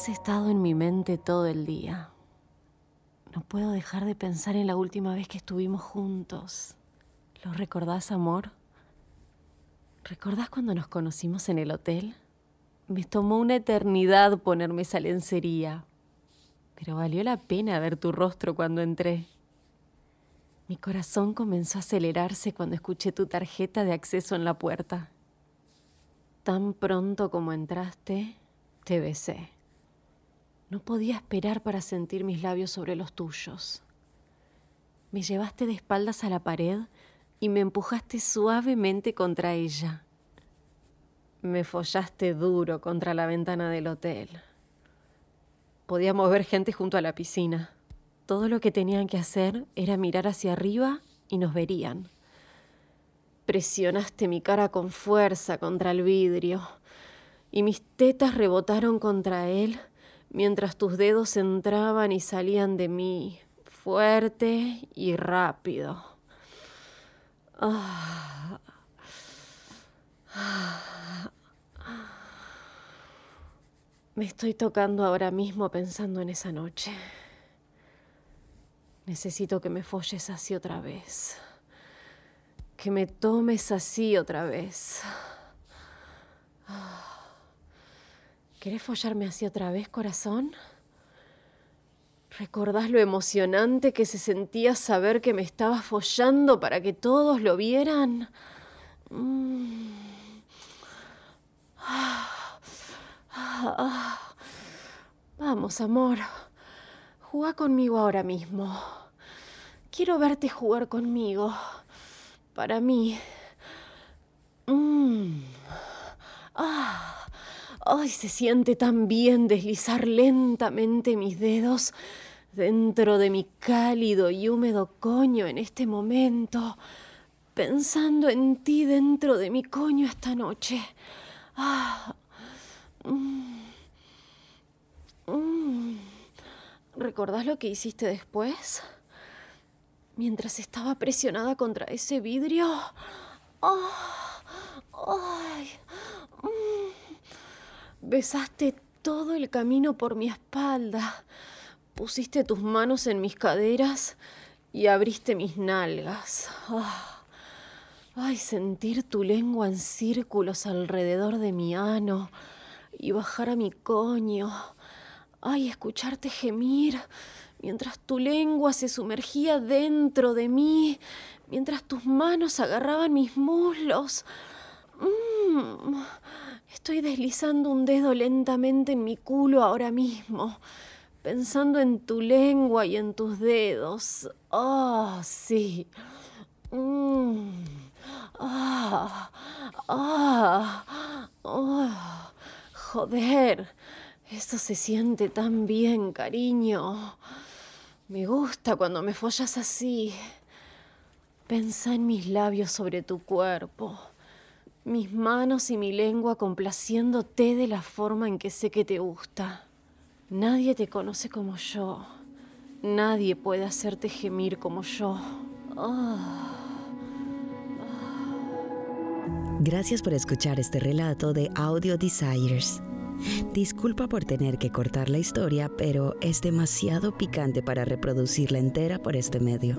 Has estado en mi mente todo el día. No puedo dejar de pensar en la última vez que estuvimos juntos. ¿Lo recordás, amor? ¿Recordás cuando nos conocimos en el hotel? Me tomó una eternidad ponerme esa lencería, pero valió la pena ver tu rostro cuando entré. Mi corazón comenzó a acelerarse cuando escuché tu tarjeta de acceso en la puerta. Tan pronto como entraste, te besé. No podía esperar para sentir mis labios sobre los tuyos. Me llevaste de espaldas a la pared y me empujaste suavemente contra ella. Me follaste duro contra la ventana del hotel. Podíamos ver gente junto a la piscina. Todo lo que tenían que hacer era mirar hacia arriba y nos verían. Presionaste mi cara con fuerza contra el vidrio y mis tetas rebotaron contra él mientras tus dedos entraban y salían de mí, fuerte y rápido. Ah. Me estoy tocando ahora mismo pensando en esa noche. Necesito que me folles así otra vez. Que me tomes así otra vez. ¿Querés follarme así otra vez, corazón? ¿Recordás lo emocionante que se sentía saber que me estaba follando para que todos lo vieran? Mm. Vamos, amor. Juega conmigo ahora mismo. Quiero verte jugar conmigo. Para mí. Mm. Ah. Ay, se siente tan bien deslizar lentamente mis dedos dentro de mi cálido y húmedo coño en este momento, pensando en ti dentro de mi coño esta noche. Ah. Mm. Mm. ¿Recordás lo que hiciste después? Mientras estaba presionada contra ese vidrio. Ah. ¡Ay! Mm. Besaste todo el camino por mi espalda. Pusiste tus manos en mis caderas y abriste mis nalgas. Ah. Ay, sentir tu lengua en círculos alrededor de mi ano y bajar a mi coño. Ay, escucharte gemir mientras tu lengua se sumergía dentro de mí, mientras tus manos agarraban mis muslos. Mm, estoy deslizando un dedo lentamente en mi culo ahora mismo, pensando en tu lengua y en tus dedos. Oh, sí. Oh. Joder, eso se siente tan bien, cariño. Me gusta cuando me follas así. Pensa en mis labios sobre tu cuerpo, mis manos y mi lengua complaciéndote de la forma en que sé que te gusta. Nadie te conoce como yo. Nadie puede hacerte gemir como yo. Ah. Gracias por escuchar este relato de Audio Desires. Disculpa por tener que cortar la historia, pero es demasiado picante para reproducirla entera por este medio.